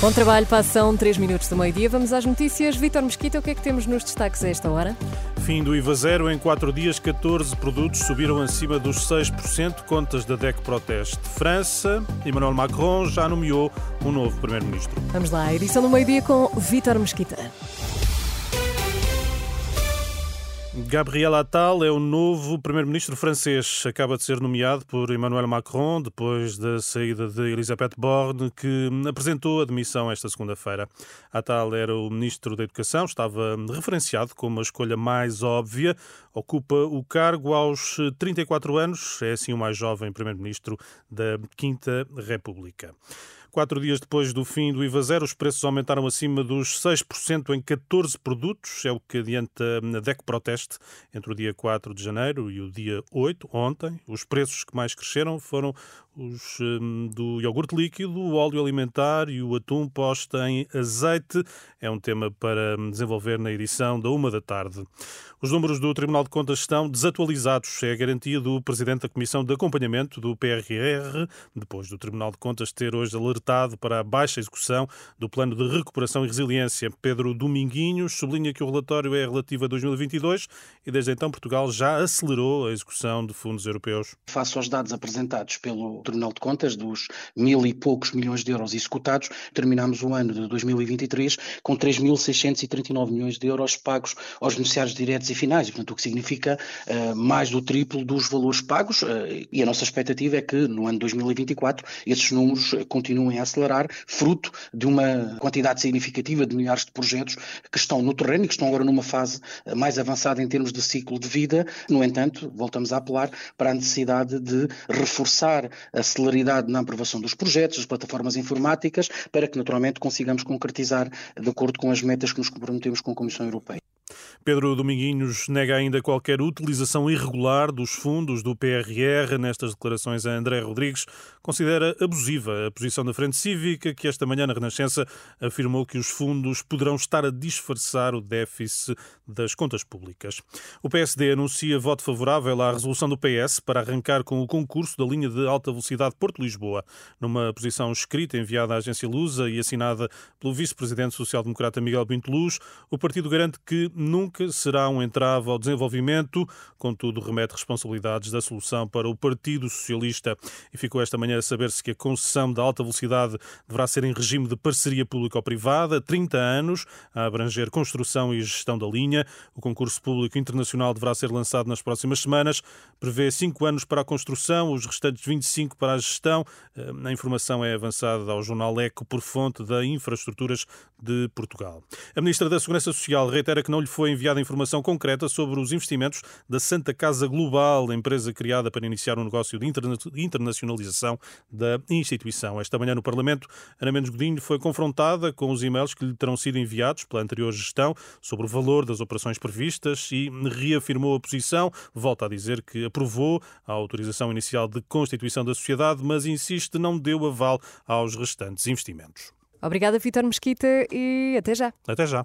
Bom trabalho, passam 3 minutos do meio-dia. Vamos às notícias. Vítor Mesquita, o que é que temos nos destaques a esta hora? Fim do IVA zero. Em quatro dias, 14 produtos subiram acima dos 6%, contas da DEC Proteste. França, Emmanuel Macron já nomeou um novo primeiro-ministro. Vamos lá, edição do meio-dia com Vítor Mesquita. Gabriel Attal é o novo primeiro-ministro francês. Acaba de ser nomeado por Emmanuel Macron depois da saída de Elisabeth Borne, que apresentou a demissão esta segunda-feira. Attal era o ministro da Educação, estava referenciado como a escolha mais óbvia. Ocupa o cargo aos 34 anos, é assim o mais jovem primeiro-ministro da Quinta República. Quatro dias depois do fim do IVA zero, os preços aumentaram acima dos 6% em 14 produtos, é o que adianta a DEC Proteste entre o dia 4 de janeiro e o dia 8, ontem. Os preços que mais cresceram foram os um, do iogurte líquido, o óleo alimentar e o atum posto em azeite. É um tema para desenvolver na edição da uma da tarde. Os números do Tribunal de Contas estão desatualizados. É a garantia do Presidente da Comissão de Acompanhamento do PRR, depois do Tribunal de Contas ter hoje alertado para a baixa execução do Plano de Recuperação e Resiliência. Pedro Dominguinhos sublinha que o relatório é relativo a 2022 e desde então Portugal já acelerou a execução de fundos europeus. Face aos dados apresentados pelo Tribunal de Contas, dos mil e poucos milhões de euros executados, terminamos o ano de 2023 com 3.639 milhões de euros pagos aos beneficiários diretos e finais, portanto, o que significa uh, mais do triplo dos valores pagos, uh, e a nossa expectativa é que no ano 2024 esses números continuem a acelerar, fruto de uma quantidade significativa de milhares de projetos que estão no terreno e que estão agora numa fase uh, mais avançada em termos de ciclo de vida. No entanto, voltamos a apelar para a necessidade de reforçar a celeridade na aprovação dos projetos, das plataformas informáticas, para que naturalmente consigamos concretizar de acordo com as metas que nos comprometemos com a Comissão Europeia. Pedro Dominguinhos nega ainda qualquer utilização irregular dos fundos do PRR. Nestas declarações a André Rodrigues considera abusiva a posição da Frente Cívica, que esta manhã na Renascença afirmou que os fundos poderão estar a disfarçar o déficit das contas públicas. O PSD anuncia voto favorável à resolução do PS para arrancar com o concurso da linha de alta velocidade Porto-Lisboa. Numa posição escrita enviada à agência Lusa e assinada pelo vice-presidente social-democrata Miguel Pinto Luz, o partido garante que nunca será um entrave ao desenvolvimento, contudo remete responsabilidades da solução para o Partido Socialista. E ficou esta manhã a saber-se que a concessão da alta velocidade deverá ser em regime de parceria público-privada, 30 anos, a abranger construção e gestão da linha. O concurso público internacional deverá ser lançado nas próximas semanas, prevê 5 anos para a construção, os restantes 25 para a gestão. Eh, a informação é avançada ao jornal Eco por fonte da Infraestruturas de Portugal. A Ministra da Segurança Social reitera que não lhe foi enviada informação concreta sobre os investimentos da Santa Casa Global, empresa criada para iniciar um negócio de internacionalização da instituição. Esta manhã no Parlamento, Ana Mendes Godinho foi confrontada com os e-mails que lhe terão sido enviados pela anterior gestão sobre o valor das operações previstas e reafirmou a posição. Volta a dizer que aprovou a autorização inicial de constituição da sociedade, mas insiste não deu aval aos restantes investimentos. Obrigada, Vitor Mesquita, e até já. Até já.